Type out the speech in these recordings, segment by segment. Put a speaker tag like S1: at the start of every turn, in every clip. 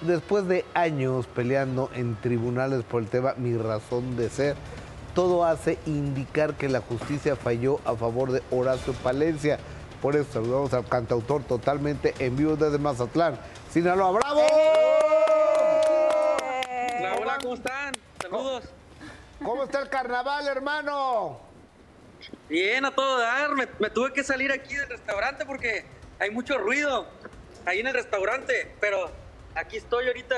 S1: después de años peleando en tribunales por el tema Mi razón de ser, todo hace indicar que la justicia falló a favor de Horacio Palencia. Por eso saludamos al cantautor totalmente en vivo desde Mazatlán. Sinaloa, ¡bravo!
S2: Hola, hola, ¿cómo están? Saludos.
S1: ¿Cómo está el carnaval, hermano?
S2: Bien, a todo dar. Me, me tuve que salir aquí del restaurante porque hay mucho ruido ahí en el restaurante. Pero aquí estoy ahorita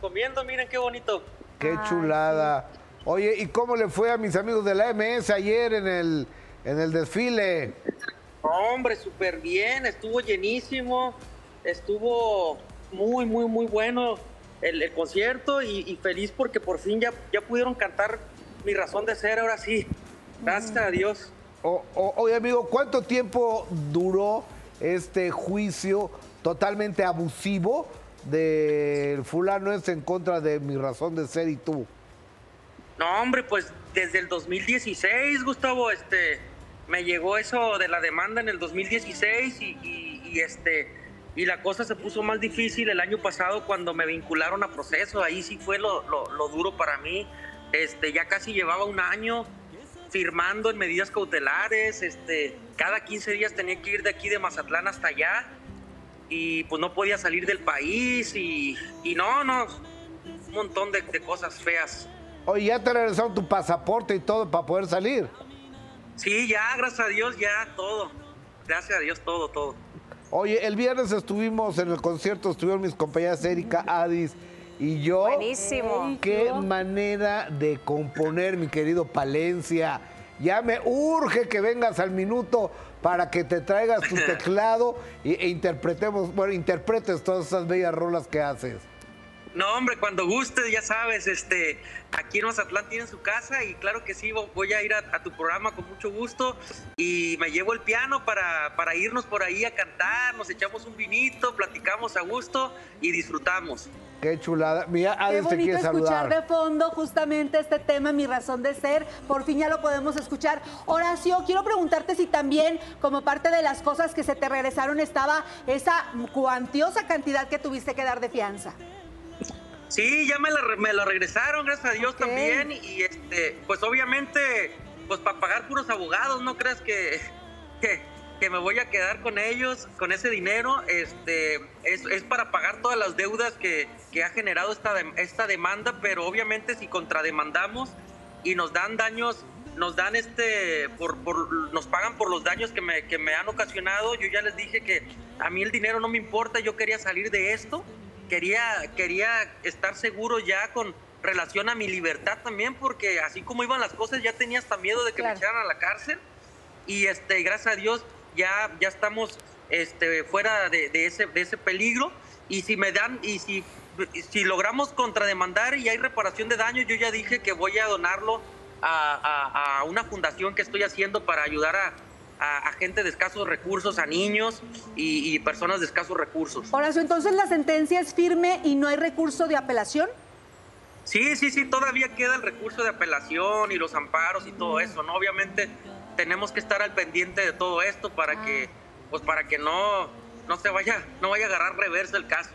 S2: comiendo, miren qué bonito.
S1: Qué chulada. Oye, ¿y cómo le fue a mis amigos de la MS ayer en el, en el desfile?
S2: Hombre, súper bien, estuvo llenísimo, estuvo muy, muy, muy bueno el, el concierto y, y feliz porque por fin ya, ya pudieron cantar mi razón de ser, ahora sí. Gracias a Dios.
S1: O- o- oye, amigo, ¿cuánto tiempo duró este juicio totalmente abusivo del fulano es en contra de mi razón de ser y tú?
S2: No, hombre, pues desde el 2016, Gustavo, este, me llegó eso de la demanda en el 2016 y, y- y, este, y la cosa se puso más difícil el año pasado cuando me vincularon a proceso. Ahí sí fue lo, lo- lo duro para mí. Este, ya casi llevaba un año firmando en medidas cautelares. Este, cada 15 días tenía que ir de aquí de Mazatlán hasta allá y pues no podía salir del país y, y no, no, un montón de- de cosas feas.
S1: Oye, ya te regresaron tu pasaporte y todo para poder salir.
S2: Sí, ya, gracias a Dios, ya todo. Gracias a Dios, todo, todo.
S1: Oye, el viernes estuvimos en el concierto, estuvieron mis compañeras Erika, Adis y yo.
S3: Buenísimo.
S1: Qué manera de componer, mi querido Palencia. Ya me urge que vengas al minuto para que te traigas tu teclado e interpretemos, bueno, interpretes todas esas bellas rolas que haces.
S2: No, hombre, cuando gustes, ya sabes, este, aquí en Mazatlán tienen su casa y claro que sí, vo- voy a ir a, a tu programa con mucho gusto y me llevo el piano para, para irnos por ahí a cantar, nos echamos un vinito, platicamos a gusto y disfrutamos.
S1: Qué chulada. Mira,
S4: Qué
S1: Adis te
S4: bonito
S1: quiere
S4: escuchar
S1: saludar.
S4: de fondo justamente este tema, mi razón de ser. Por fin ya lo podemos escuchar. Horacio, quiero preguntarte si también, como parte de las cosas que se te regresaron, estaba esa cuantiosa cantidad que tuviste que dar de fianza.
S2: Sí, ya me la, me la regresaron, gracias a Dios también. Y este, pues obviamente, pues para pagar puros abogados, no creas que, que, que me voy a quedar con ellos, con ese dinero. Este, es, es para pagar todas las deudas que, que ha generado esta, esta demanda, pero obviamente si contrademandamos y nos dan daños, nos dan este, por, por, nos pagan por los daños que me, que me han ocasionado. Yo ya les dije que a mí el dinero no me importa, yo quería salir de esto quería, quería estar seguro ya con relación a mi libertad también, porque así como iban las cosas, ya tenía hasta miedo de que
S4: Claro.
S2: me echaran a la cárcel. Y este, gracias a Dios, ya, ya estamos este, fuera de, de ese, de ese peligro. Y si me dan, y si, si logramos contrademandar y hay reparación de daños, yo ya dije que voy a donarlo a, a- a una fundación que estoy haciendo para ayudar a, a- a gente de escasos recursos, a niños y, y personas de escasos recursos.
S4: Horacio, entonces la sentencia es firme y no hay recurso de apelación.
S2: Sí, sí, sí, todavía queda el recurso de apelación y los amparos y todo eso, ¿no? Obviamente tenemos que estar al pendiente de todo esto para que, pues para que no, no se vaya, no vaya a agarrar reversa el caso.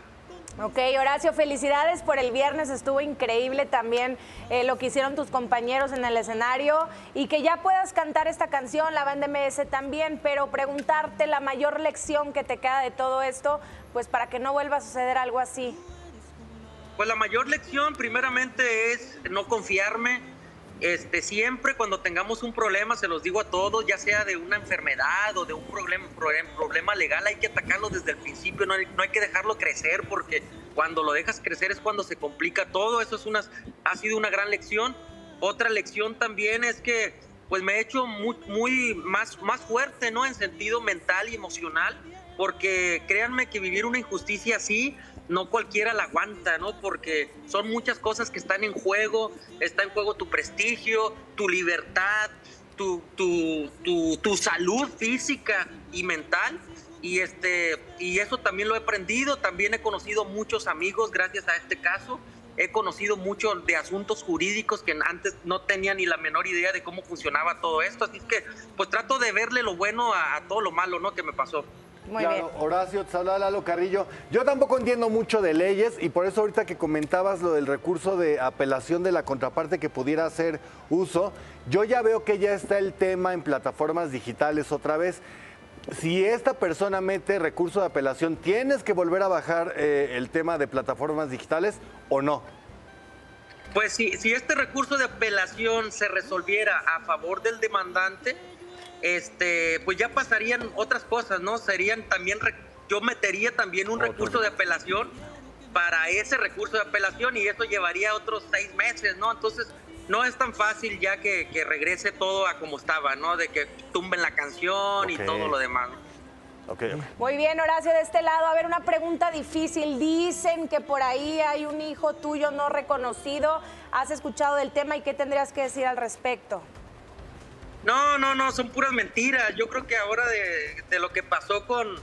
S3: Ok, Horacio, felicidades por el viernes, estuvo increíble también eh, lo que hicieron tus compañeros en el escenario y que ya puedas cantar esta canción, la banda MS también, pero preguntarte la mayor lección que te queda de todo esto, pues para que no vuelva a suceder algo así.
S2: Pues la mayor lección primeramente es no confiarme. Este, siempre cuando tengamos un problema, se los digo a todos, ya sea de una enfermedad o de un problema, problem- problema legal, hay que atacarlo desde el principio, no hay, no hay que dejarlo crecer porque cuando lo dejas crecer es cuando se complica todo. Eso es una, ha sido una gran lección. Otra lección también es que pues me he hecho muy, muy más, más fuerte, ¿no? En sentido mental y emocional, porque créanme que vivir una injusticia así, no cualquiera la aguanta, ¿no? Porque son muchas cosas que están en juego, está en juego tu prestigio, tu libertad, tu, tu, tu, tu salud física y mental. Y, este, y eso también lo he aprendido, también he conocido muchos amigos gracias a este caso, he conocido mucho de asuntos jurídicos que antes no tenía ni la menor idea de cómo funcionaba todo esto, así que pues trato de verle lo bueno a, a todo lo malo, ¿no? Que me pasó.
S3: Muy
S5: claro,
S3: bien.
S5: Horacio, te habla Lalo Carrillo. Yo tampoco entiendo mucho de leyes y por eso ahorita que comentabas lo del recurso de apelación de la contraparte que pudiera hacer uso, yo ya veo que ya está el tema en plataformas digitales otra vez. Si esta persona mete recurso de apelación, ¿tienes que volver a bajar eh, el tema de plataformas digitales o no?
S2: Pues si, si este recurso de apelación se resolviera a favor del demandante, este, pues ya pasarían otras cosas, ¿no? Serían también, yo metería también un
S5: Otro.
S2: recurso de apelación para ese recurso de apelación y eso llevaría otros seis meses, ¿no? Entonces, no es tan fácil ya que, que regrese todo a como estaba, ¿no? De que tumben la canción y todo lo demás.
S5: Ok, ok.
S3: Muy bien, Horacio, de este lado. A ver, una pregunta difícil. Dicen que por ahí hay un hijo tuyo no reconocido. ¿Has escuchado del tema y qué tendrías que decir al respecto?
S2: No, no, no, son puras mentiras. Yo creo que ahora de, lo que pasó con,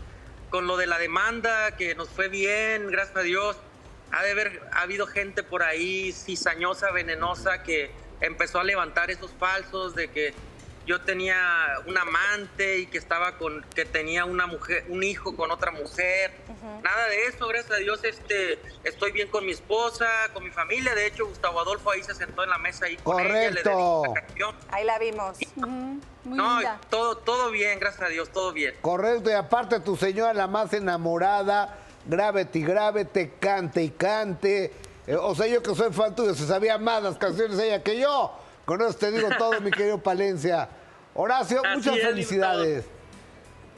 S2: con lo de la demanda, que nos fue bien, gracias a Dios, ha de haber ha habido gente por ahí cizañosa, venenosa, que empezó a levantar esos falsos de que yo tenía un amante y que estaba con, que tenía una mujer, un hijo con otra mujer. Nada de eso, gracias a Dios, este, estoy bien con mi esposa, con mi familia. De hecho, Gustavo Adolfo ahí se sentó en la mesa ahí con ella, le
S1: Correcto.
S2: la canción.
S3: Ahí la vimos.
S4: Muy
S2: No,
S4: linda.
S2: todo, todo bien, gracias a Dios, todo bien.
S1: Correcto, y aparte tu señora la más enamorada, grábete y grábete, cante y cante. Eh, o sea, yo que soy fan tuyo, se sabía más las canciones de ella que yo. Con eso te digo todo, mi querido Palencia. Horacio,
S2: Así
S1: muchas
S2: es,
S1: felicidades.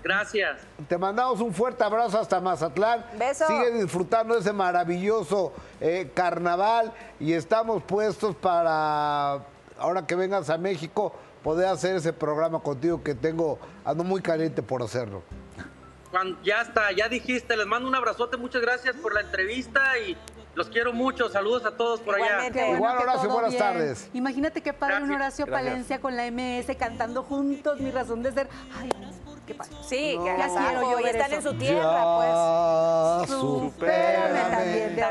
S2: Gracias.
S1: Te mandamos un fuerte abrazo hasta Mazatlán.
S3: Beso.
S1: Sigue disfrutando de ese maravilloso eh, carnaval y estamos puestos para, ahora que vengas a México, poder hacer ese programa contigo que tengo, ando muy caliente por hacerlo.
S2: Juan, ya está, ya dijiste, les mando un abrazote, muchas gracias por la entrevista y los quiero mucho. Saludos a todos por allá.
S3: Igualmente.
S1: Igual,
S4: que
S1: Horacio, buenas
S4: bien.
S1: tardes.
S4: Imagínate qué padre un
S2: Gracias.
S4: Horacio
S5: Gracias.
S4: Palencia con la MS cantando juntos, mi razón de ser. Ay, qué padre.
S3: Sí, que
S4: Ya quiero yo
S3: y están
S4: eso.
S3: en su tierra, pues.
S1: Ya,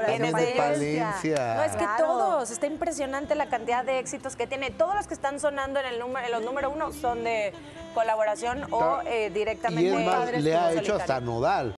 S4: también
S3: es de Palencia. No, es que
S4: Claro.
S3: todos, está impresionante la cantidad de éxitos que tiene. Todos los que están sonando en, el número, en los número uno son de colaboración o eh, directamente.
S1: Y es más, le ha hecho hasta. Nodal.